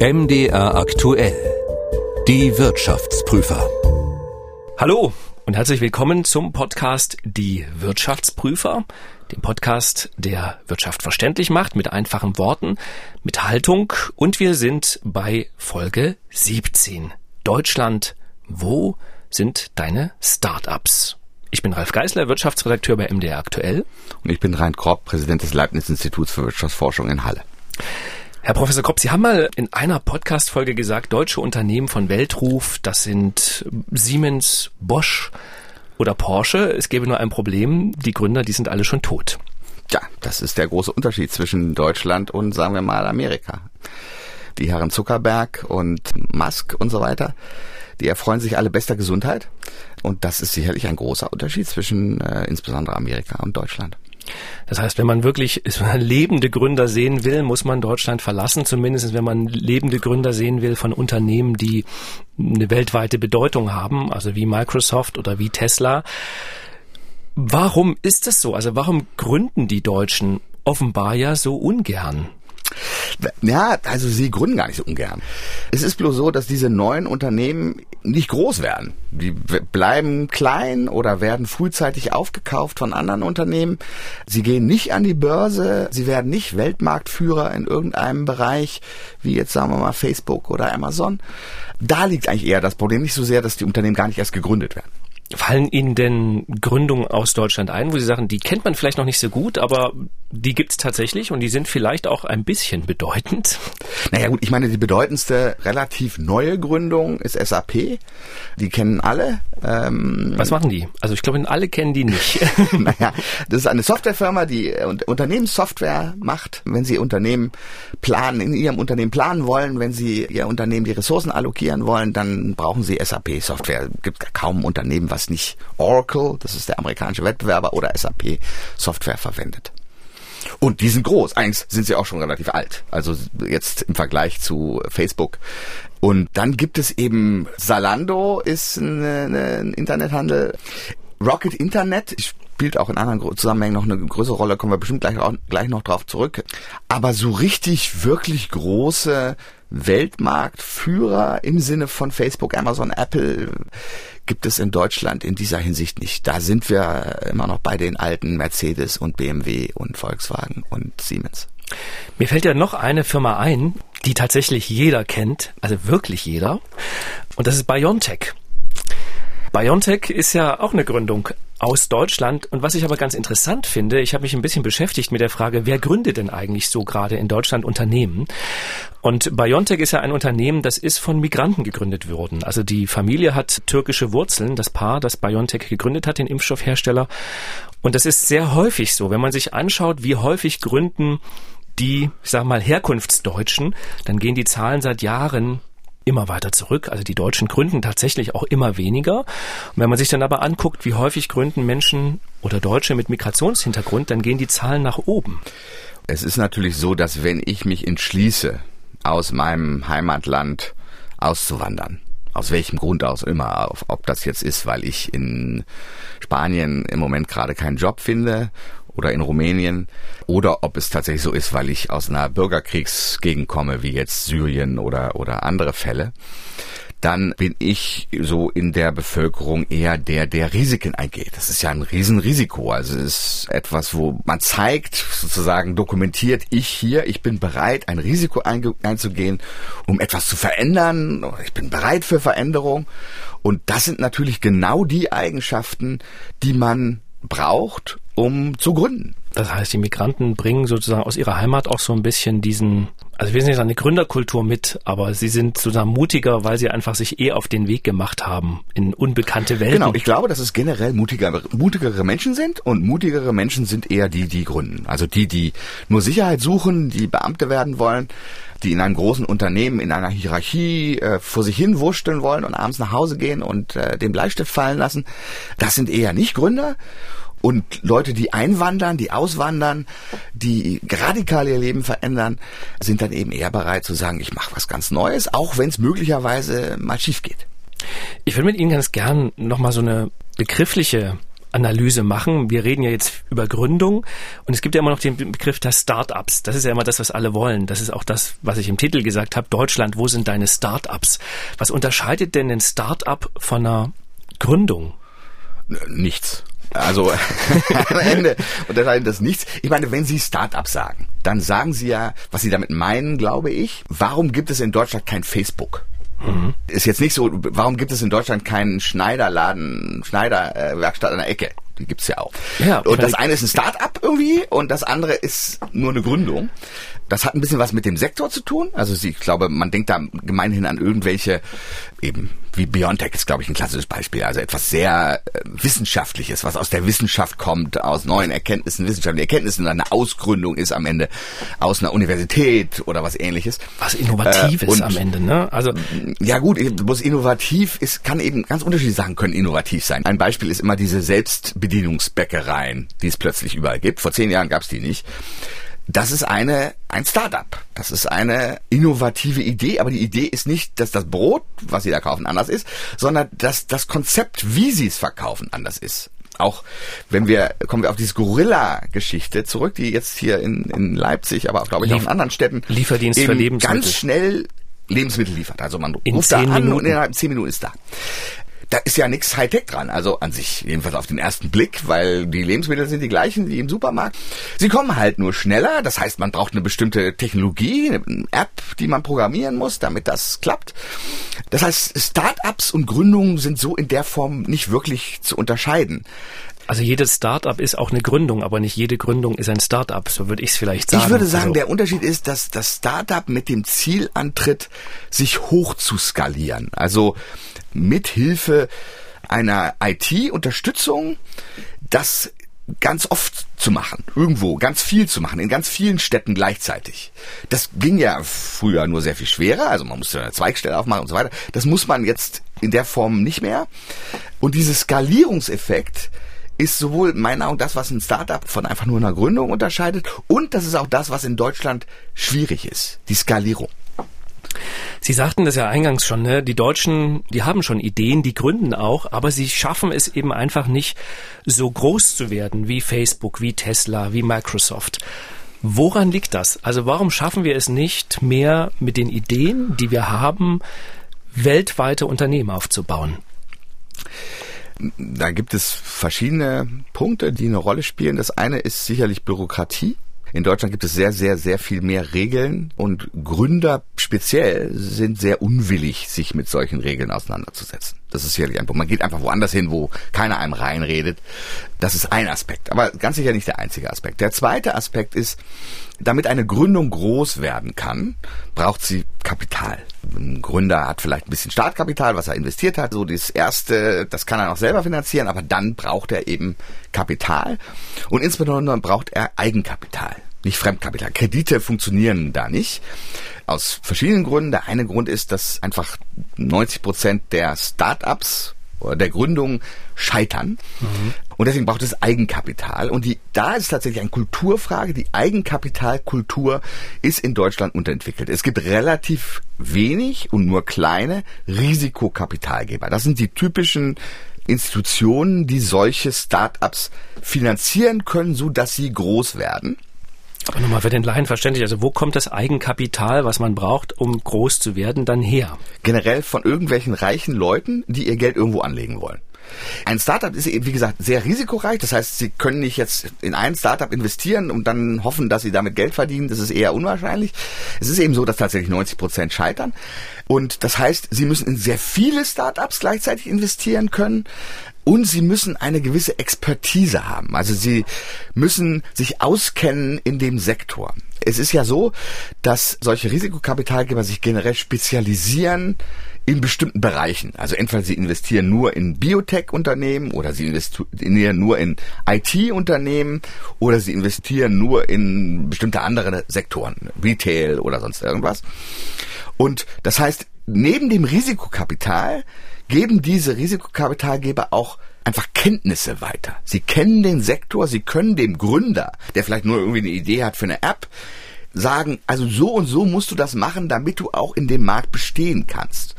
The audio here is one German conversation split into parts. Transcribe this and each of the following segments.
MDR aktuell. Die Wirtschaftsprüfer. Hallo und herzlich willkommen zum Podcast Die Wirtschaftsprüfer, dem Podcast, der Wirtschaft verständlich macht, mit einfachen Worten, mit Haltung und wir sind bei Folge 17. Deutschland, wo sind deine Startups? Ich bin Ralf Geisler, Wirtschaftsredakteur bei MDR aktuell. Und ich bin Rein Kropp, Präsident des Leibniz-Instituts für Wirtschaftsforschung in Halle. Herr Professor Kopp, Sie haben mal in einer Podcast-Folge gesagt, deutsche Unternehmen von Weltruf, das sind Siemens, Bosch oder Porsche. Es gäbe nur ein Problem, die Gründer, die sind alle schon tot. Ja, das ist der große Unterschied zwischen Deutschland und, sagen wir mal, Amerika. Die Herren Zuckerberg und Musk und so weiter, die erfreuen sich alle bester Gesundheit. Und das ist sicherlich ein großer Unterschied zwischen äh, insbesondere Amerika und Deutschland. Das heißt, wenn man wirklich lebende Gründer sehen will, muss man Deutschland verlassen, zumindest wenn man lebende Gründer sehen will von Unternehmen, die eine weltweite Bedeutung haben, also wie Microsoft oder wie Tesla. Warum ist das so? Also warum gründen die Deutschen offenbar ja so ungern? Ja, also sie gründen gar nicht so ungern. Es ist bloß so, dass diese neuen Unternehmen nicht groß werden. Die bleiben klein oder werden frühzeitig aufgekauft von anderen Unternehmen. Sie gehen nicht an die Börse. Sie werden nicht Weltmarktführer in irgendeinem Bereich, wie jetzt sagen wir mal Facebook oder Amazon. Da liegt eigentlich eher das Problem. Nicht so sehr, dass die Unternehmen gar nicht erst gegründet werden. Fallen Ihnen denn Gründungen aus Deutschland ein, wo Sie sagen, die kennt man vielleicht noch nicht so gut, aber die gibt's tatsächlich und die sind vielleicht auch ein bisschen bedeutend? Naja gut, ich meine, die bedeutendste relativ neue Gründung ist SAP. Die kennen alle. Ähm Was machen die? Also ich glaube, alle kennen die nicht. naja, das ist eine Softwarefirma, die Unternehmenssoftware macht. Wenn Sie Unternehmen planen, in Ihrem Unternehmen planen wollen, wenn Sie Ihr Unternehmen die Ressourcen allokieren wollen, dann brauchen Sie SAP-Software. Gibt kaum ein Unternehmen, was nicht Oracle, das ist der amerikanische Wettbewerber, oder SAP-Software verwendet. Und die sind groß. Eins sind sie auch schon relativ alt. Also jetzt im Vergleich zu Facebook. Und dann gibt es eben Zalando ist ein Internethandel. Rocket Internet spielt auch in anderen Zusammenhängen noch eine größere Rolle, kommen wir bestimmt gleich, gleich noch drauf zurück. Aber so richtig, wirklich große Weltmarktführer im Sinne von Facebook, Amazon, Apple gibt es in Deutschland in dieser Hinsicht nicht. Da sind wir immer noch bei den alten Mercedes und BMW und Volkswagen und Siemens. Mir fällt ja noch eine Firma ein, die tatsächlich jeder kennt, also wirklich jeder, und das ist BioNTech. BioNTech ist ja auch eine Gründung aus Deutschland. Und was ich aber ganz interessant finde, ich habe mich ein bisschen beschäftigt mit der Frage, wer gründet denn eigentlich so gerade in Deutschland Unternehmen? Und BioNTech ist ja ein Unternehmen, das ist von Migranten gegründet worden. Also die Familie hat türkische Wurzeln, das Paar, das BioNTech gegründet hat, den Impfstoffhersteller. Und das ist sehr häufig so. Wenn man sich anschaut, wie häufig gründen die, ich sag mal, Herkunftsdeutschen, dann gehen die Zahlen seit Jahren immer weiter zurück. Also die Deutschen gründen tatsächlich auch immer weniger. Und wenn man sich dann aber anguckt, wie häufig gründen Menschen oder Deutsche mit Migrationshintergrund, dann gehen die Zahlen nach oben. Es ist natürlich so, dass wenn ich mich entschließe, aus meinem Heimatland auszuwandern, aus welchem Grund aus immer, ob das jetzt ist, weil ich in Spanien im Moment gerade keinen Job finde oder in Rumänien oder ob es tatsächlich so ist, weil ich aus einer Bürgerkriegsgegend komme, wie jetzt Syrien oder, oder andere Fälle dann bin ich so in der Bevölkerung eher der, der Risiken eingeht. Das ist ja ein Riesenrisiko. Also es ist etwas, wo man zeigt, sozusagen dokumentiert, ich hier, ich bin bereit, ein Risiko einzugehen, um etwas zu verändern. Ich bin bereit für Veränderung. Und das sind natürlich genau die Eigenschaften, die man braucht, um zu gründen. Das heißt, die Migranten bringen sozusagen aus ihrer Heimat auch so ein bisschen diesen, also wir sind nicht eine Gründerkultur mit, aber sie sind sozusagen mutiger, weil sie einfach sich eh auf den Weg gemacht haben in unbekannte Welten. Genau, ich glaube, dass es generell mutiger, mutigere Menschen sind und mutigere Menschen sind eher die, die gründen. Also die, die nur Sicherheit suchen, die Beamte werden wollen, die in einem großen Unternehmen, in einer Hierarchie äh, vor sich hin wursteln wollen und abends nach Hause gehen und äh, den Bleistift fallen lassen. Das sind eher nicht Gründer. Und Leute, die einwandern, die auswandern, die radikal ihr Leben verändern, sind dann eben eher bereit zu sagen, ich mache was ganz Neues, auch wenn es möglicherweise mal schief geht. Ich würde mit Ihnen ganz gern nochmal so eine begriffliche Analyse machen. Wir reden ja jetzt über Gründung und es gibt ja immer noch den Begriff der Start-ups. Das ist ja immer das, was alle wollen. Das ist auch das, was ich im Titel gesagt habe. Deutschland, wo sind deine Start-ups? Was unterscheidet denn ein Start-up von einer Gründung? Nichts. Also am Ende unterscheidet das nichts. Ich meine, wenn Sie Start-up sagen, dann sagen Sie ja, was Sie damit meinen, glaube ich. Warum gibt es in Deutschland kein Facebook? Mhm. Ist jetzt nicht so, warum gibt es in Deutschland keinen Schneiderladen, Schneiderwerkstatt an der Ecke? Die gibt's ja auch. Ja, und das eine ist ein Start-up irgendwie und das andere ist nur eine Gründung. Das hat ein bisschen was mit dem Sektor zu tun. Also ich glaube, man denkt da gemeinhin an irgendwelche, eben wie Biontech ist, glaube ich, ein klassisches Beispiel. Also etwas sehr äh, Wissenschaftliches, was aus der Wissenschaft kommt, aus neuen Erkenntnissen, wissenschaftlichen Erkenntnissen, eine Ausgründung ist am Ende aus einer Universität oder was ähnliches. Was Innovatives äh, am Ende, ne? Also Ja gut, bloß innovativ ist, kann eben ganz unterschiedliche Sachen können innovativ sein. Ein Beispiel ist immer diese Selbstbedienungsbäckereien, die es plötzlich überall gibt. Vor zehn Jahren gab es die nicht. Das ist eine, ein Startup. Das ist eine innovative Idee, aber die Idee ist nicht, dass das Brot, was Sie da kaufen, anders ist, sondern dass das Konzept, wie Sie es verkaufen, anders ist. Auch wenn wir, kommen wir auf diese Gorilla-Geschichte zurück, die jetzt hier in, in Leipzig, aber auch, glaube ich, Lief auch in anderen Städten Lieferdienst für Lebensmittel. ganz schnell Lebensmittel liefert. Also man in ruft da an Minuten. und innerhalb zehn Minuten ist da da ist ja nichts Hightech dran, also an sich jedenfalls auf den ersten Blick, weil die Lebensmittel sind die gleichen wie im Supermarkt. Sie kommen halt nur schneller, das heißt, man braucht eine bestimmte Technologie, eine App, die man programmieren muss, damit das klappt. Das heißt, Startups und Gründungen sind so in der Form nicht wirklich zu unterscheiden. Also jedes Startup ist auch eine Gründung, aber nicht jede Gründung ist ein Startup, so würde ich es vielleicht sagen. Ich würde sagen, also, der Unterschied ist, dass das Startup mit dem Ziel antritt, sich hoch zu skalieren. Also mithilfe einer IT-Unterstützung das ganz oft zu machen, irgendwo, ganz viel zu machen, in ganz vielen Städten gleichzeitig. Das ging ja früher nur sehr viel schwerer, also man musste eine Zweigstelle aufmachen und so weiter. Das muss man jetzt in der Form nicht mehr. Und dieses Skalierungseffekt ist sowohl meiner Meinung das, was ein Startup von einfach nur einer Gründung unterscheidet, und das ist auch das, was in Deutschland schwierig ist, die Skalierung. Sie sagten das ja eingangs schon, ne? die Deutschen, die haben schon Ideen, die gründen auch, aber sie schaffen es eben einfach nicht, so groß zu werden wie Facebook, wie Tesla, wie Microsoft. Woran liegt das? Also warum schaffen wir es nicht mehr mit den Ideen, die wir haben, weltweite Unternehmen aufzubauen? Da gibt es verschiedene Punkte, die eine Rolle spielen. Das eine ist sicherlich Bürokratie. In Deutschland gibt es sehr, sehr, sehr viel mehr Regeln und Gründer speziell sind sehr unwillig, sich mit solchen Regeln auseinanderzusetzen. Das ist sicherlich ein Punkt. Man geht einfach woanders hin, wo keiner einem reinredet. Das ist ein Aspekt, aber ganz sicher nicht der einzige Aspekt. Der zweite Aspekt ist, damit eine Gründung groß werden kann, braucht sie Kapital. Ein Gründer hat vielleicht ein bisschen Startkapital, was er investiert hat. So das erste, das kann er auch selber finanzieren, aber dann braucht er eben Kapital. Und insbesondere braucht er Eigenkapital nicht Fremdkapital. Kredite funktionieren da nicht. Aus verschiedenen Gründen. Der eine Grund ist, dass einfach 90 Prozent der Startups oder der Gründung scheitern. Mhm. Und deswegen braucht es Eigenkapital. Und die, da ist tatsächlich eine Kulturfrage. Die Eigenkapitalkultur ist in Deutschland unterentwickelt. Es gibt relativ wenig und nur kleine Risikokapitalgeber. Das sind die typischen Institutionen, die solche Startups finanzieren können, so dass sie groß werden. Aber nochmal für den Laien verständlich, also wo kommt das Eigenkapital, was man braucht, um groß zu werden, dann her? Generell von irgendwelchen reichen Leuten, die ihr Geld irgendwo anlegen wollen. Ein Startup ist eben, wie gesagt, sehr risikoreich. Das heißt, Sie können nicht jetzt in ein Startup investieren und dann hoffen, dass Sie damit Geld verdienen. Das ist eher unwahrscheinlich. Es ist eben so, dass tatsächlich 90 Prozent scheitern. Und das heißt, Sie müssen in sehr viele Startups gleichzeitig investieren können. Und sie müssen eine gewisse Expertise haben. Also sie müssen sich auskennen in dem Sektor. Es ist ja so, dass solche Risikokapitalgeber sich generell spezialisieren in bestimmten Bereichen. Also entweder sie investieren nur in Biotech-Unternehmen oder sie investieren nur in IT-Unternehmen oder sie investieren nur in bestimmte andere Sektoren, Retail oder sonst irgendwas. Und das heißt, neben dem Risikokapital geben diese Risikokapitalgeber auch einfach Kenntnisse weiter. Sie kennen den Sektor, sie können dem Gründer, der vielleicht nur irgendwie eine Idee hat für eine App, sagen, also so und so musst du das machen, damit du auch in dem Markt bestehen kannst.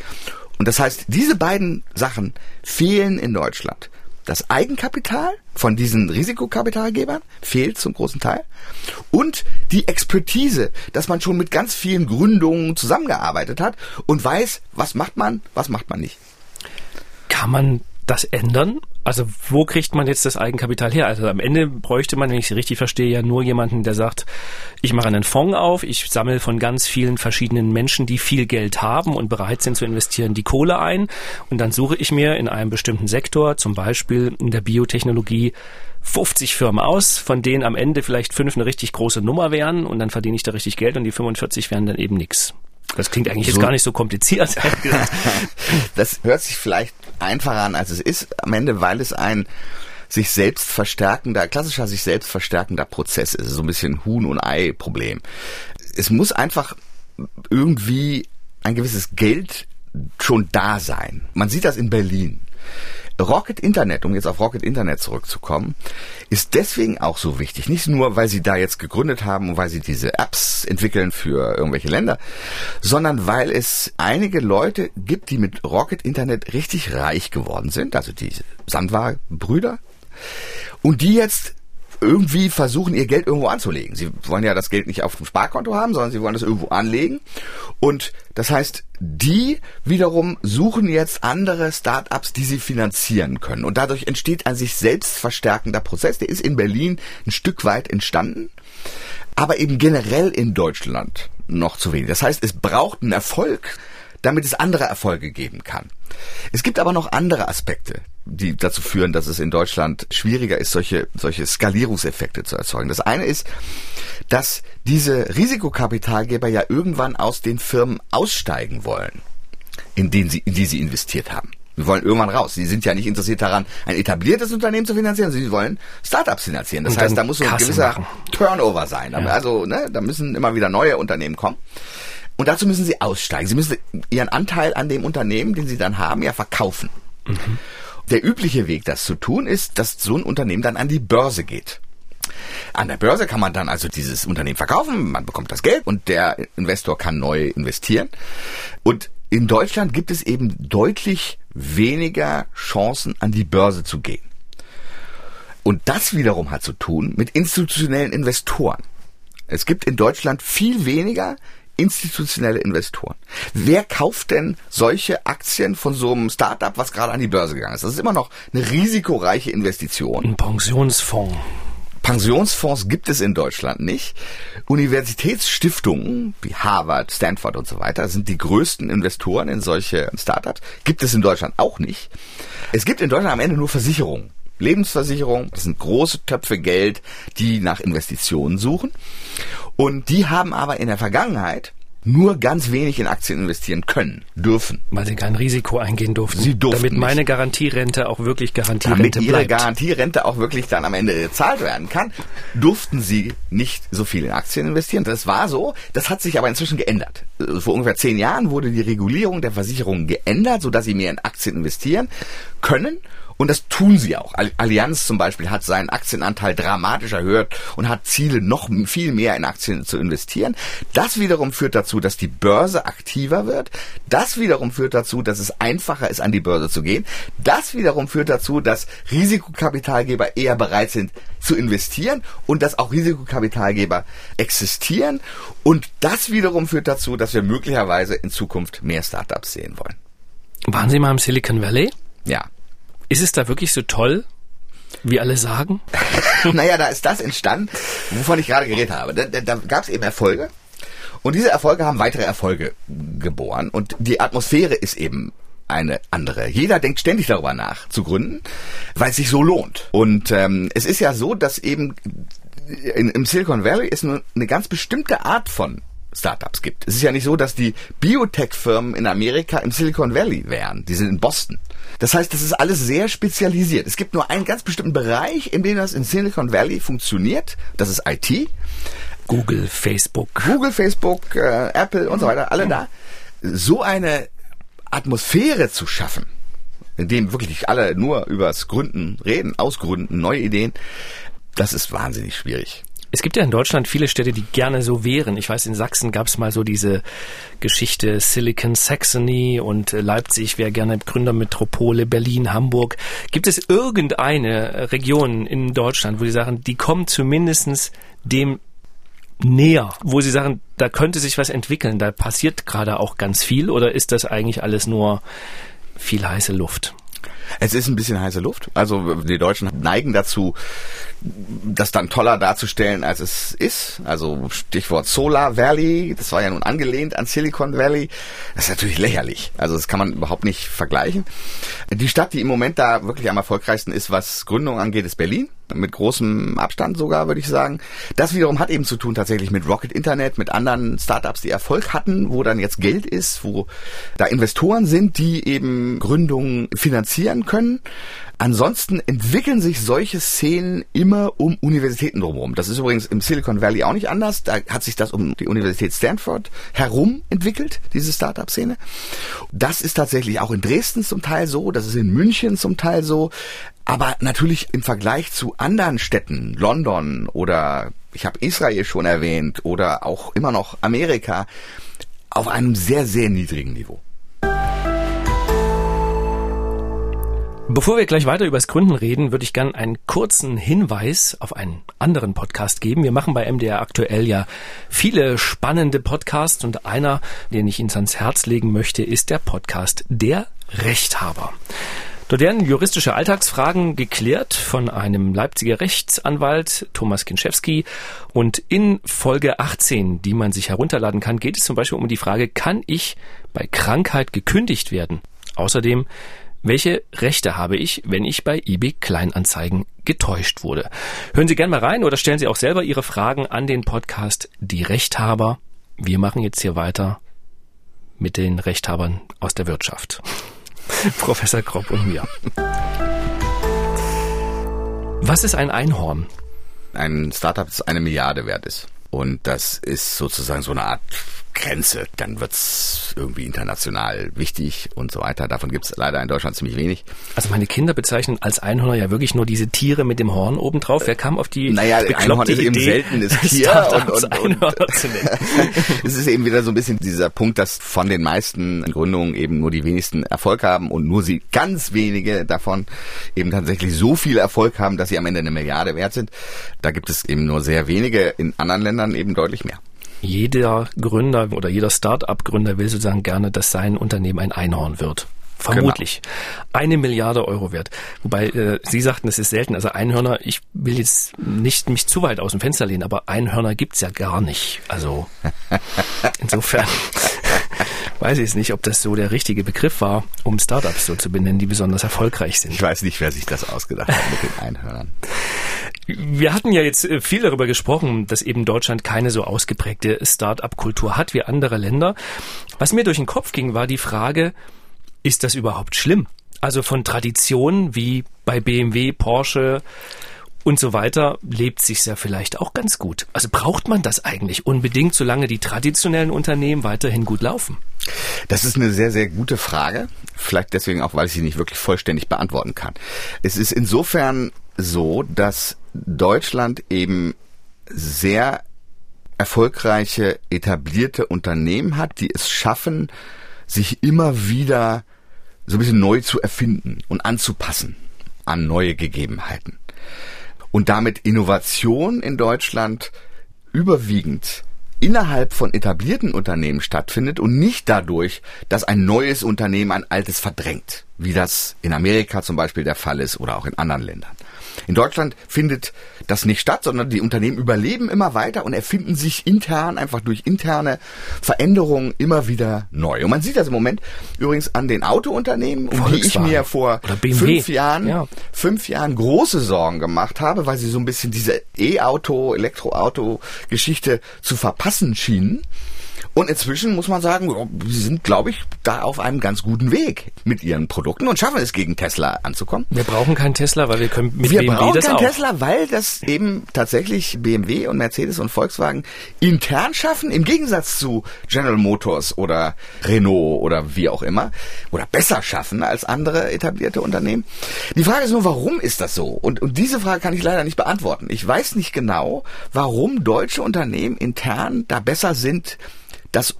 Und das heißt, diese beiden Sachen fehlen in Deutschland. das Eigenkapital von diesen Risikokapitalgebern fehlt zum großen Teil und die Expertise, dass man schon mit ganz vielen Gründungen zusammengearbeitet hat und weiß, was macht man, was macht man nicht. Kann man das ändern? Also wo kriegt man jetzt das Eigenkapital her? Also am Ende bräuchte man, wenn ich es richtig verstehe, ja nur jemanden, der sagt, ich mache einen Fonds auf, ich sammle von ganz vielen verschiedenen Menschen, die viel Geld haben und bereit sind zu investieren, die Kohle ein und dann suche ich mir in einem bestimmten Sektor, zum Beispiel in der Biotechnologie, 50 Firmen aus, von denen am Ende vielleicht fünf eine richtig große Nummer wären und dann verdiene ich da richtig Geld und die 45 wären dann eben nix. Das klingt eigentlich so. jetzt gar nicht so kompliziert. das hört sich vielleicht einfacher an, als es ist am Ende, weil es ein sich selbst verstärkender, klassischer sich selbst verstärkender Prozess ist. So ein bisschen Huhn- und Ei-Problem. Es muss einfach irgendwie ein gewisses Geld schon da sein. Man sieht das in Berlin. Rocket Internet, um jetzt auf Rocket Internet zurückzukommen, ist deswegen auch so wichtig. Nicht nur, weil sie da jetzt gegründet haben und weil sie diese Apps entwickeln für irgendwelche Länder, sondern weil es einige Leute gibt, die mit Rocket Internet richtig reich geworden sind, also diese Sandwa-Brüder, und die jetzt irgendwie versuchen, ihr Geld irgendwo anzulegen. Sie wollen ja das Geld nicht auf dem Sparkonto haben, sondern sie wollen das irgendwo anlegen. Und das heißt, die wiederum suchen jetzt andere Startups, die sie finanzieren können. Und dadurch entsteht ein sich selbst verstärkender Prozess. Der ist in Berlin ein Stück weit entstanden, aber eben generell in Deutschland noch zu wenig. Das heißt, es braucht einen Erfolg, damit es andere Erfolge geben kann. Es gibt aber noch andere Aspekte, die dazu führen, dass es in Deutschland schwieriger ist, solche, solche Skalierungseffekte zu erzeugen. Das eine ist, dass diese Risikokapitalgeber ja irgendwann aus den Firmen aussteigen wollen, in, denen sie, in die sie investiert haben. Sie wollen irgendwann raus. Sie sind ja nicht interessiert daran, ein etabliertes Unternehmen zu finanzieren, sie wollen Startups finanzieren. Das heißt, da muss so ein gewisser machen. Turnover sein. Ja. Also, ne, da müssen immer wieder neue Unternehmen kommen. Und dazu müssen sie aussteigen. Sie müssen ihren Anteil an dem Unternehmen, den sie dann haben, ja verkaufen. Mhm. Der übliche Weg, das zu tun, ist, dass so ein Unternehmen dann an die Börse geht. An der Börse kann man dann also dieses Unternehmen verkaufen, man bekommt das Geld und der Investor kann neu investieren. Und in Deutschland gibt es eben deutlich weniger Chancen, an die Börse zu gehen. Und das wiederum hat zu tun mit institutionellen Investoren. Es gibt in Deutschland viel weniger institutionelle Investoren. Wer kauft denn solche Aktien von so einem Startup, was gerade an die Börse gegangen ist? Das ist immer noch eine risikoreiche Investition. Ein Pensionsfonds. Pensionsfonds gibt es in Deutschland nicht. Universitätsstiftungen wie Harvard, Stanford und so weiter sind die größten Investoren in solche Startups. Gibt es in Deutschland auch nicht. Es gibt in Deutschland am Ende nur Versicherungen. Lebensversicherung, das sind große Töpfe Geld, die nach Investitionen suchen. Und die haben aber in der Vergangenheit nur ganz wenig in Aktien investieren können, dürfen. Weil sie kein Risiko eingehen durften. Sie durften Damit meine nicht. Garantierente auch wirklich Garantierente Damit ihre bleibt. Garantierente auch wirklich dann am Ende gezahlt werden kann, durften sie nicht so viel in Aktien investieren. Das war so. Das hat sich aber inzwischen geändert. Vor ungefähr zehn Jahren wurde die Regulierung der Versicherungen geändert, sodass sie mehr in Aktien investieren können. Und das tun sie auch. Allianz zum Beispiel hat seinen Aktienanteil dramatisch erhöht und hat Ziele, noch viel mehr in Aktien zu investieren. Das wiederum führt dazu, dass die Börse aktiver wird. Das wiederum führt dazu, dass es einfacher ist, an die Börse zu gehen. Das wiederum führt dazu, dass Risikokapitalgeber eher bereit sind zu investieren und dass auch Risikokapitalgeber existieren. Und das wiederum führt dazu, dass wir möglicherweise in Zukunft mehr Startups sehen wollen. Waren Sie mal im Silicon Valley? Ja. Ist es da wirklich so toll, wie alle sagen? naja, da ist das entstanden, wovon ich gerade geredet habe. Da, da, da gab es eben Erfolge. Und diese Erfolge haben weitere Erfolge geboren. Und die Atmosphäre ist eben eine andere. Jeder denkt ständig darüber nach, zu gründen, weil es sich so lohnt. Und ähm, es ist ja so, dass eben in, im Silicon Valley es nur eine ganz bestimmte Art von Startups gibt. Es ist ja nicht so, dass die Biotech-Firmen in Amerika im Silicon Valley wären. Die sind in Boston. Das heißt, das ist alles sehr spezialisiert. Es gibt nur einen ganz bestimmten Bereich, in dem das in Silicon Valley funktioniert. Das ist IT. Google, Facebook. Google, Facebook, äh, Apple und so weiter, alle da. So eine Atmosphäre zu schaffen, in dem wirklich alle nur übers Gründen reden, ausgründen, neue Ideen, das ist wahnsinnig schwierig. Es gibt ja in Deutschland viele Städte, die gerne so wären. Ich weiß, in Sachsen gab es mal so diese Geschichte Silicon Saxony und äh, Leipzig wäre gerne Gründermetropole, Berlin, Hamburg. Gibt es irgendeine Region in Deutschland, wo Sie sagen, die kommen zumindestens dem näher, wo Sie sagen, da könnte sich was entwickeln, da passiert gerade auch ganz viel oder ist das eigentlich alles nur viel heiße Luft? Es ist ein bisschen heiße Luft. Also die Deutschen neigen dazu, das dann toller darzustellen, als es ist. Also Stichwort Solar Valley, das war ja nun angelehnt an Silicon Valley. Das ist natürlich lächerlich. Also das kann man überhaupt nicht vergleichen. Die Stadt, die im Moment da wirklich am erfolgreichsten ist, was Gründung angeht, ist Berlin mit großem Abstand sogar, würde ich sagen. Das wiederum hat eben zu tun tatsächlich mit Rocket Internet, mit anderen Startups, die Erfolg hatten, wo dann jetzt Geld ist, wo da Investoren sind, die eben Gründungen finanzieren können. Ansonsten entwickeln sich solche Szenen immer um Universitäten drumherum. Das ist übrigens im Silicon Valley auch nicht anders. Da hat sich das um die Universität Stanford herum entwickelt, diese Startup-Szene. Das ist tatsächlich auch in Dresden zum Teil so, das ist in München zum Teil so. Aber natürlich im Vergleich zu anderen Städten, London oder ich habe Israel schon erwähnt oder auch immer noch Amerika, auf einem sehr, sehr niedrigen Niveau. Bevor wir gleich weiter übers Gründen reden, würde ich gern einen kurzen Hinweis auf einen anderen Podcast geben. Wir machen bei MDR aktuell ja viele spannende Podcasts und einer, den ich Ihnen ans Herz legen möchte, ist der Podcast Der Rechthaber. Dort werden juristische Alltagsfragen geklärt von einem Leipziger Rechtsanwalt, Thomas Kinschewski. Und in Folge 18, die man sich herunterladen kann, geht es zum Beispiel um die Frage, kann ich bei Krankheit gekündigt werden? Außerdem, welche Rechte habe ich, wenn ich bei eBay Kleinanzeigen getäuscht wurde? Hören Sie gerne mal rein oder stellen Sie auch selber Ihre Fragen an den Podcast Die Rechthaber. Wir machen jetzt hier weiter mit den Rechthabern aus der Wirtschaft. Professor Kropp und mir. Was ist ein Einhorn? Ein Startup, das eine Milliarde wert ist. Und das ist sozusagen so eine Art Grenze. Dann wird's irgendwie international wichtig und so weiter. Davon gibt's leider in Deutschland ziemlich wenig. Also meine Kinder bezeichnen als Einhörner ja wirklich nur diese Tiere mit dem Horn obendrauf. Wer kam auf die Naja, Einhorn ist eben seltenes Tier. und, und, und, und es ist eben wieder so ein bisschen dieser Punkt, dass von den meisten Gründungen eben nur die wenigsten Erfolg haben und nur sie ganz wenige davon eben tatsächlich so viel Erfolg haben, dass sie am Ende eine Milliarde wert sind. Da gibt es eben nur sehr wenige, in anderen Ländern eben deutlich mehr jeder Gründer oder jeder Start-up-Gründer will sozusagen gerne, dass sein Unternehmen ein Einhorn wird. Vermutlich. Genau. Eine Milliarde Euro wert. Wobei äh, Sie sagten, es ist selten. Also Einhörner, ich will jetzt nicht mich zu weit aus dem Fenster lehnen, aber Einhörner gibt's ja gar nicht. Also insofern weiß ich es nicht, ob das so der richtige Begriff war, um Startups so zu benennen, die besonders erfolgreich sind. Ich weiß nicht, wer sich das ausgedacht hat mit den Einhörnern. Wir hatten ja jetzt äh, viel darüber gesprochen, dass eben Deutschland keine so ausgeprägte Start-up-Kultur hat wie andere Länder. Was mir durch den Kopf ging, war die Frage, ist das überhaupt schlimm? Also von Traditionen wie bei BMW, Porsche und so weiter lebt sich ja vielleicht auch ganz gut. Also braucht man das eigentlich unbedingt, solange die traditionellen Unternehmen weiterhin gut laufen? Das ist eine sehr, sehr gute Frage. Vielleicht deswegen auch, weil ich sie nicht wirklich vollständig beantworten kann. Es ist insofern so, dass Deutschland eben sehr erfolgreiche, etablierte Unternehmen hat, die es schaffen, sich immer wieder so ein bisschen neu zu erfinden und anzupassen an neue Gegebenheiten. Und damit Innovation in Deutschland überwiegend innerhalb von etablierten Unternehmen stattfindet und nicht dadurch, dass ein neues Unternehmen ein altes verdrängt, wie das in Amerika zum Beispiel der Fall ist oder auch in anderen Ländern. In Deutschland findet das nicht statt, sondern die Unternehmen überleben immer weiter und erfinden sich intern, einfach durch interne Veränderungen immer wieder neu. Und man sieht das im Moment übrigens an den Autounternehmen, um die ich mir vor fünf Jahren, ja. fünf Jahren große Sorgen gemacht habe, weil sie so ein bisschen diese E-Auto, Elektroauto-Geschichte zu verpassen schienen. Und inzwischen muss man sagen, sie sind, glaube ich, da auf einem ganz guten Weg mit ihren Produkten und schaffen es gegen Tesla anzukommen. Wir brauchen keinen Tesla, weil wir können mit wir BMW brauchen das keinen auch. Tesla, weil das eben tatsächlich BMW und Mercedes und Volkswagen intern schaffen, im Gegensatz zu General Motors oder Renault oder wie auch immer, oder besser schaffen als andere etablierte Unternehmen. Die Frage ist nur, warum ist das so? Und, und diese Frage kann ich leider nicht beantworten. Ich weiß nicht genau, warum deutsche Unternehmen intern da besser sind, das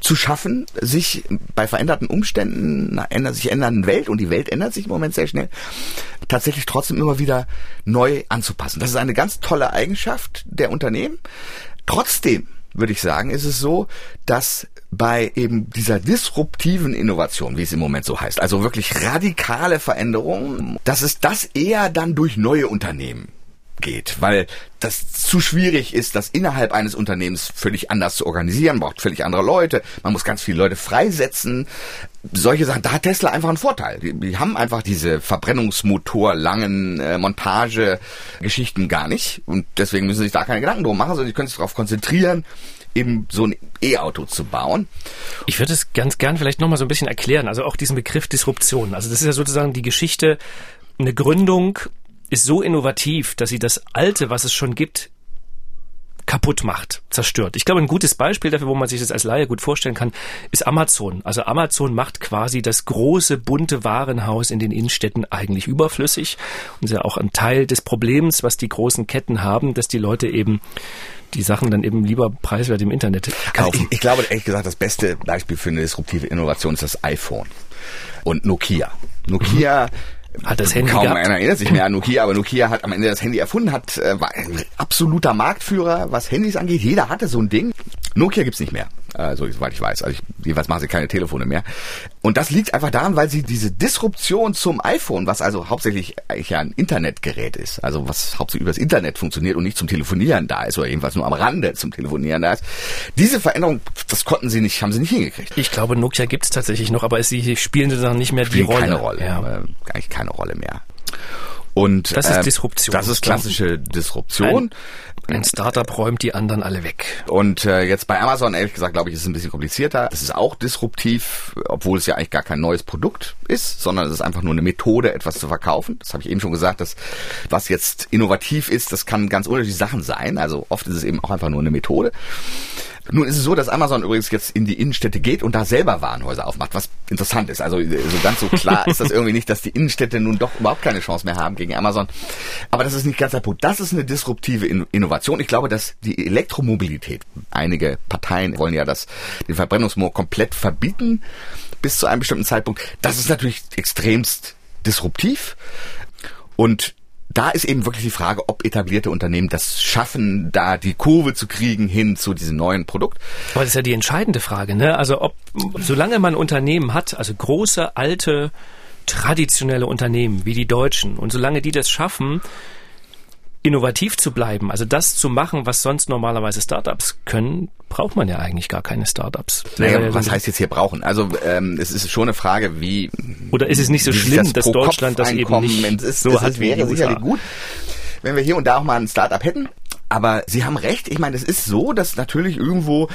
zu schaffen, sich bei veränderten Umständen, einer ändert sich ändernden Welt und die Welt ändert sich im Moment sehr schnell, tatsächlich trotzdem immer wieder neu anzupassen. Das ist eine ganz tolle Eigenschaft der Unternehmen. Trotzdem würde ich sagen, ist es so, dass bei eben dieser disruptiven Innovation, wie es im Moment so heißt, also wirklich radikale Veränderungen, dass es das eher dann durch neue Unternehmen geht, weil das zu schwierig ist, das innerhalb eines Unternehmens völlig anders zu organisieren, braucht völlig andere Leute, man muss ganz viele Leute freisetzen. Solche Sachen, da hat Tesla einfach einen Vorteil. Die, die haben einfach diese Verbrennungsmotor langen äh, Montagegeschichten gar nicht und deswegen müssen sie sich da keine Gedanken drum machen, sondern sie können sich darauf konzentrieren, eben so ein E-Auto zu bauen. Ich würde es ganz gern vielleicht nochmal so ein bisschen erklären, also auch diesen Begriff Disruption. Also das ist ja sozusagen die Geschichte, eine Gründung ist so innovativ, dass sie das Alte, was es schon gibt, kaputt macht, zerstört. Ich glaube, ein gutes Beispiel dafür, wo man sich das als Laie gut vorstellen kann, ist Amazon. Also Amazon macht quasi das große, bunte Warenhaus in den Innenstädten eigentlich überflüssig und ist ja auch ein Teil des Problems, was die großen Ketten haben, dass die Leute eben die Sachen dann eben lieber preiswert im Internet kaufen. Also ich, ich glaube, ehrlich gesagt, das beste Beispiel für eine disruptive Innovation ist das iPhone und Nokia. Nokia Hat das Handy Kaum gehabt? einer erinnert sich mehr an Nokia, aber Nokia hat am Ende das Handy erfunden, hat äh, war ein absoluter Marktführer, was Handys angeht. Jeder hatte so ein Ding. Nokia gibt's nicht mehr, äh, so soweit ich weiß. Also ich, jedenfalls machen sie keine Telefone mehr. Und das liegt einfach daran, weil sie diese Disruption zum iPhone, was also hauptsächlich eigentlich ja ein Internetgerät ist, also was hauptsächlich übers Internet funktioniert und nicht zum Telefonieren da ist oder jedenfalls nur am Rande zum Telefonieren da ist. Diese Veränderung, das konnten sie nicht, haben sie nicht hingekriegt. Ich glaube, Nokia gibt's tatsächlich noch, aber sie spielen sozusagen nicht mehr die spielen Rolle. keine Rolle, Ja. äh, eigentlich keine Rolle mehr. Und Das ist äh, Disruption. Das ist klassische Disruption. Ein Startup räumt die anderen alle weg. Und äh, jetzt bei Amazon, ehrlich gesagt, glaube ich, ist es ein bisschen komplizierter. Das ist auch disruptiv, obwohl es ja eigentlich gar kein neues Produkt ist, sondern es ist einfach nur eine Methode, etwas zu verkaufen. Das habe ich eben schon gesagt, dass was jetzt innovativ ist, das kann ganz unterschiedliche Sachen sein. Also oft ist es eben auch einfach nur eine Methode. Nun ist es so, dass Amazon übrigens jetzt in die Innenstädte geht und da selber Warenhäuser aufmacht, was interessant ist. Also so ganz so klar ist das irgendwie nicht, dass die Innenstädte nun doch überhaupt keine Chance mehr haben gegen Amazon. Aber das ist nicht ganz der Punkt. Das ist eine disruptive In Innovation. Ich glaube, dass die Elektromobilität, einige Parteien wollen ja das, den Verbrennungsmotor komplett verbieten bis zu einem bestimmten Zeitpunkt. Das ist natürlich extremst disruptiv. Und da ist eben wirklich die Frage, ob etablierte Unternehmen das schaffen, da die Kurve zu kriegen hin zu diesem neuen Produkt. Aber das ist ja die entscheidende Frage, ne? Also ob, solange man Unternehmen hat, also große, alte, traditionelle Unternehmen wie die Deutschen, und solange die das schaffen, innovativ zu bleiben, also das zu machen, was sonst normalerweise Startups können, braucht man ja eigentlich gar keine Startups. Naja, was heißt jetzt hier brauchen? Also ähm, es ist schon eine Frage, wie Oder ist es nicht so schlimm, dass pro Deutschland das eben nicht es ist, so es hat die wäre sicherlich gut, wenn wir hier und da auch mal ein Startup hätten. Aber Sie haben recht. Ich meine, es ist so, dass natürlich irgendwo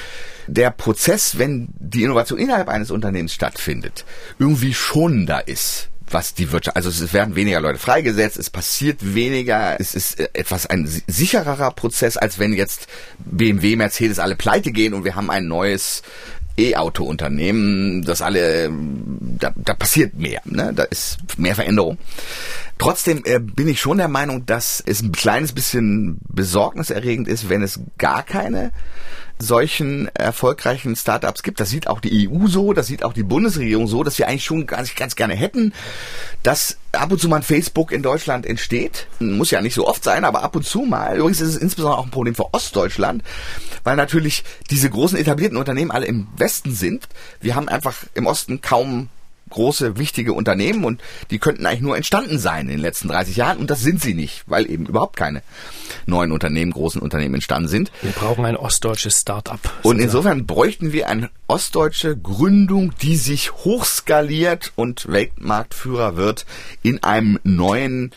der Prozess, wenn die Innovation innerhalb eines Unternehmens stattfindet, irgendwie schonender ist was die Wirtschaft, also es werden weniger Leute freigesetzt, es passiert weniger, es ist äh, etwas ein si- sichererer Prozess, als wenn jetzt BMW, Mercedes alle pleite gehen und wir haben ein neues E-Auto-Unternehmen, das alle, ähm, da, da passiert mehr, ne? da ist mehr Veränderung. Trotzdem äh, bin ich schon der Meinung, dass es ein kleines bisschen besorgniserregend ist, wenn es gar keine solchen erfolgreichen Startups gibt. Das sieht auch die EU so, das sieht auch die Bundesregierung so, dass wir eigentlich schon ganz, ganz gerne hätten, dass ab und zu mal ein Facebook in Deutschland entsteht. Muss ja nicht so oft sein, aber ab und zu mal. Übrigens ist es insbesondere auch ein Problem für Ostdeutschland, weil natürlich diese großen etablierten Unternehmen alle im Westen sind. Wir haben einfach im Osten kaum große, wichtige Unternehmen und die könnten eigentlich nur entstanden sein in den letzten 30 Jahren und das sind sie nicht, weil eben überhaupt keine neuen Unternehmen, großen Unternehmen entstanden sind. Wir brauchen ein ostdeutsches Start-up. Und insofern bräuchten wir eine ostdeutsche Gründung, die sich hochskaliert und Weltmarktführer wird in einem neuen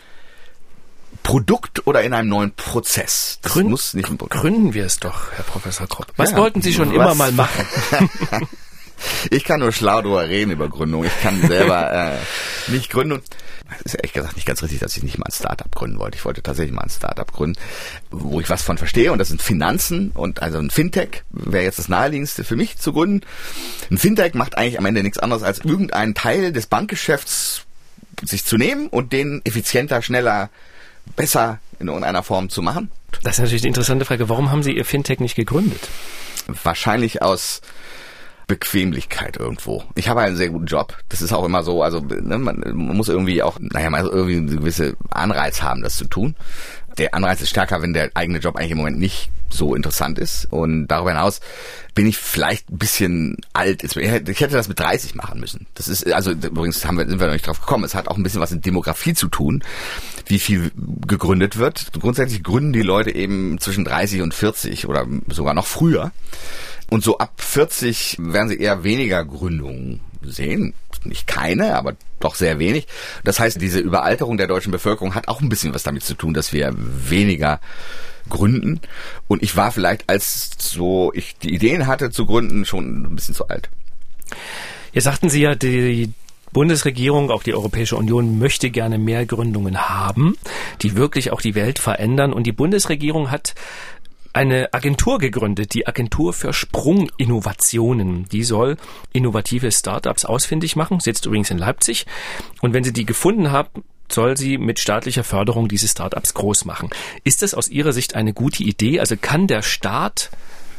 Produkt oder in einem neuen Prozess. Das Gründ, muss nicht gründen wir es doch, Herr Professor Kropp. Was ja, wollten Sie schon was? immer mal machen? ich kann nur schlau drüber reden über Gründung. Ich kann selber äh, nicht gründen ist ehrlich gesagt nicht ganz richtig, dass ich nicht mal ein Startup gründen wollte. Ich wollte tatsächlich mal ein Startup gründen, wo ich was von verstehe und das sind Finanzen und also ein Fintech wäre jetzt das naheliegendste für mich zu gründen. Ein Fintech macht eigentlich am Ende nichts anderes als irgendeinen Teil des Bankgeschäfts sich zu nehmen und den effizienter, schneller, besser in irgendeiner Form zu machen. Das ist natürlich die interessante Frage. Warum haben Sie Ihr Fintech nicht gegründet? Wahrscheinlich aus Bequemlichkeit irgendwo. Ich habe einen sehr guten Job. Das ist auch immer so. Also ne, man, man muss irgendwie auch, naja, mal irgendwie eine gewisse Anreiz haben, das zu tun. Der Anreiz ist stärker, wenn der eigene Job eigentlich im Moment nicht so interessant ist. Und darüber hinaus bin ich vielleicht ein bisschen alt. Ich hätte das mit 30 machen müssen. Das ist, also übrigens haben wir, sind wir noch nicht drauf gekommen. Es hat auch ein bisschen was mit Demografie zu tun, wie viel gegründet wird. Grundsätzlich gründen die Leute eben zwischen 30 und 40 oder sogar noch früher. Und so ab 40 werden sie eher weniger Gründungen sehen. Nicht keine, aber doch sehr wenig. Das heißt, diese Überalterung der deutschen Bevölkerung hat auch ein bisschen was damit zu tun, dass wir weniger gründen. Und ich war vielleicht, als so ich die Ideen hatte zu gründen, schon ein bisschen zu alt. Jetzt sagten Sie ja, die Bundesregierung, auch die Europäische Union möchte gerne mehr Gründungen haben, die wirklich auch die Welt verändern. Und die Bundesregierung hat eine Agentur gegründet, die Agentur für Sprunginnovationen. Die soll innovative Startups ausfindig machen, sitzt übrigens in Leipzig. Und wenn sie die gefunden haben, soll sie mit staatlicher Förderung diese Startups groß machen. Ist das aus Ihrer Sicht eine gute Idee? Also kann der Staat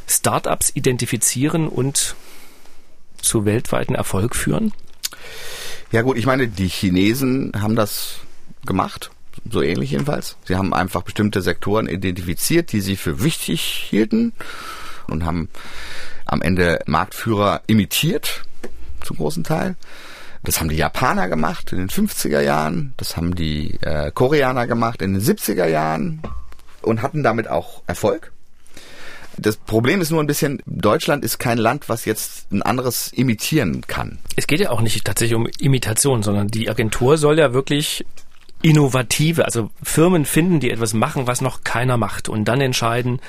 Startups identifizieren und zu weltweiten Erfolg führen? Ja gut, ich meine, die Chinesen haben das gemacht so ähnlich jedenfalls. Sie haben einfach bestimmte Sektoren identifiziert, die sie für wichtig hielten und haben am Ende Marktführer imitiert, zum großen Teil. Das haben die Japaner gemacht in den 50er Jahren, das haben die äh, Koreaner gemacht in den 70er Jahren und hatten damit auch Erfolg. Das Problem ist nur ein bisschen, Deutschland ist kein Land, was jetzt ein anderes imitieren kann. Es geht ja auch nicht tatsächlich um Imitation, sondern die Agentur soll ja wirklich innovative, also Firmen finden, die etwas machen, was noch keiner macht und dann entscheiden,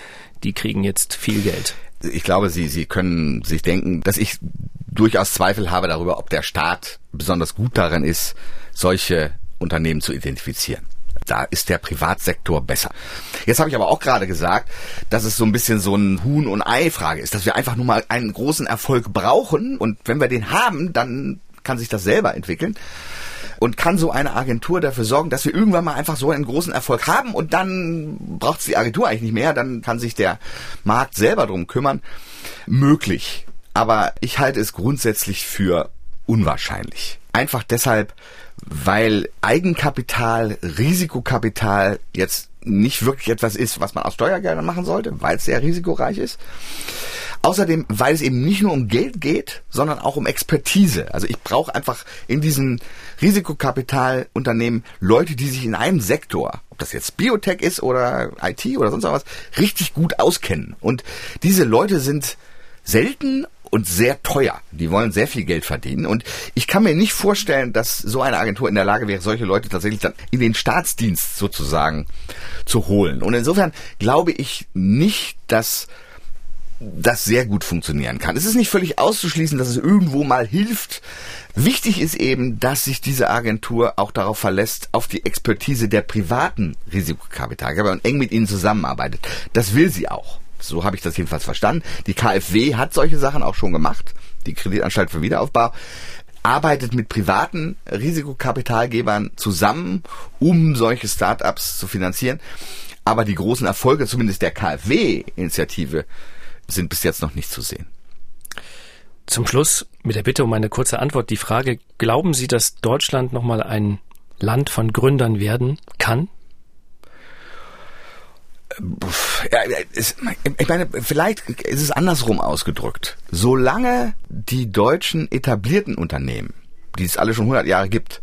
die kriegen jetzt viel Geld. Ich glaube, Sie, Sie können sich denken, dass ich durchaus Zweifel habe darüber, ob der Staat besonders gut darin ist, solche Unternehmen zu identifizieren. Da ist der Privatsektor besser. Jetzt habe ich aber auch gerade gesagt, dass es so ein bisschen so ein Huhn- und Ei-Frage ist, dass wir einfach nur mal einen großen Erfolg brauchen und wenn wir den haben, dann kann sich das selber entwickeln und kann so eine Agentur dafür sorgen, dass wir irgendwann mal einfach so einen großen Erfolg haben und dann braucht es die Agentur eigentlich nicht mehr, dann kann sich der Markt selber drum kümmern. Möglich. Aber ich halte es grundsätzlich für unwahrscheinlich. Einfach deshalb, weil Eigenkapital, Risikokapital jetzt nicht wirklich etwas ist, was man aus Steuergeldern machen sollte, weil es sehr risikoreich ist. Außerdem, weil es eben nicht nur um Geld geht, sondern auch um Expertise. Also ich brauche einfach in diesen Risikokapitalunternehmen Leute, die sich in einem Sektor, ob das jetzt Biotech ist oder IT oder sonst was, richtig gut auskennen. Und diese Leute sind selten und sehr teuer. Die wollen sehr viel Geld verdienen. Und ich kann mir nicht vorstellen, dass so eine Agentur in der Lage wäre, solche Leute tatsächlich dann in den Staatsdienst sozusagen zu holen. Und insofern glaube ich nicht, dass das sehr gut funktionieren kann. Es ist nicht völlig auszuschließen, dass es irgendwo mal hilft. Wichtig ist eben, dass sich diese Agentur auch darauf verlässt, auf die Expertise der privaten Risikokapitalgeber und eng mit ihnen zusammenarbeitet. Das will sie auch. So habe ich das jedenfalls verstanden. Die KfW hat solche Sachen auch schon gemacht. Die Kreditanstalt für Wiederaufbau arbeitet mit privaten Risikokapitalgebern zusammen, um solche Startups zu finanzieren. Aber die großen Erfolge, zumindest der KfW-Initiative, sind bis jetzt noch nicht zu sehen. Zum Schluss mit der Bitte um eine kurze Antwort die Frage, glauben Sie, dass Deutschland nochmal ein Land von Gründern werden kann? Ich meine, vielleicht ist es andersrum ausgedrückt. Solange die deutschen etablierten Unternehmen, die es alle schon 100 Jahre gibt,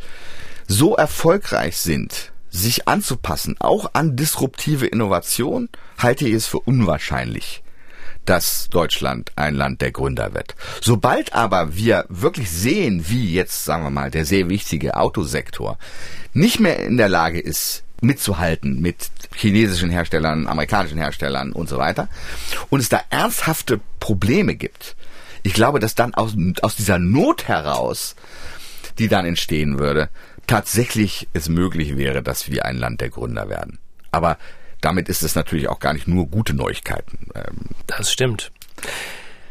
so erfolgreich sind, sich anzupassen, auch an disruptive Innovation, halte ich es für unwahrscheinlich, dass Deutschland ein Land der Gründer wird. Sobald aber wir wirklich sehen, wie jetzt, sagen wir mal, der sehr wichtige Autosektor nicht mehr in der Lage ist, mitzuhalten mit chinesischen Herstellern, amerikanischen Herstellern und so weiter. Und es da ernsthafte Probleme gibt. Ich glaube, dass dann aus, aus dieser Not heraus, die dann entstehen würde, tatsächlich es möglich wäre, dass wir ein Land der Gründer werden. Aber damit ist es natürlich auch gar nicht nur gute Neuigkeiten. Ähm, das stimmt.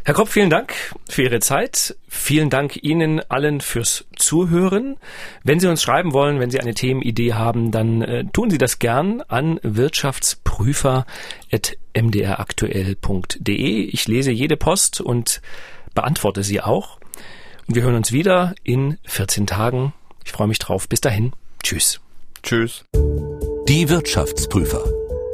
Herr Kopp, vielen Dank für Ihre Zeit. Vielen Dank Ihnen allen fürs Zuhören. Wenn Sie uns schreiben wollen, wenn Sie eine Themenidee haben, dann äh, tun Sie das gern an wirtschaftsprüfer.mdraktuell.de. Ich lese jede Post und beantworte sie auch. Und wir hören uns wieder in 14 Tagen. Ich freue mich drauf. Bis dahin. Tschüss. Tschüss. Die Wirtschaftsprüfer.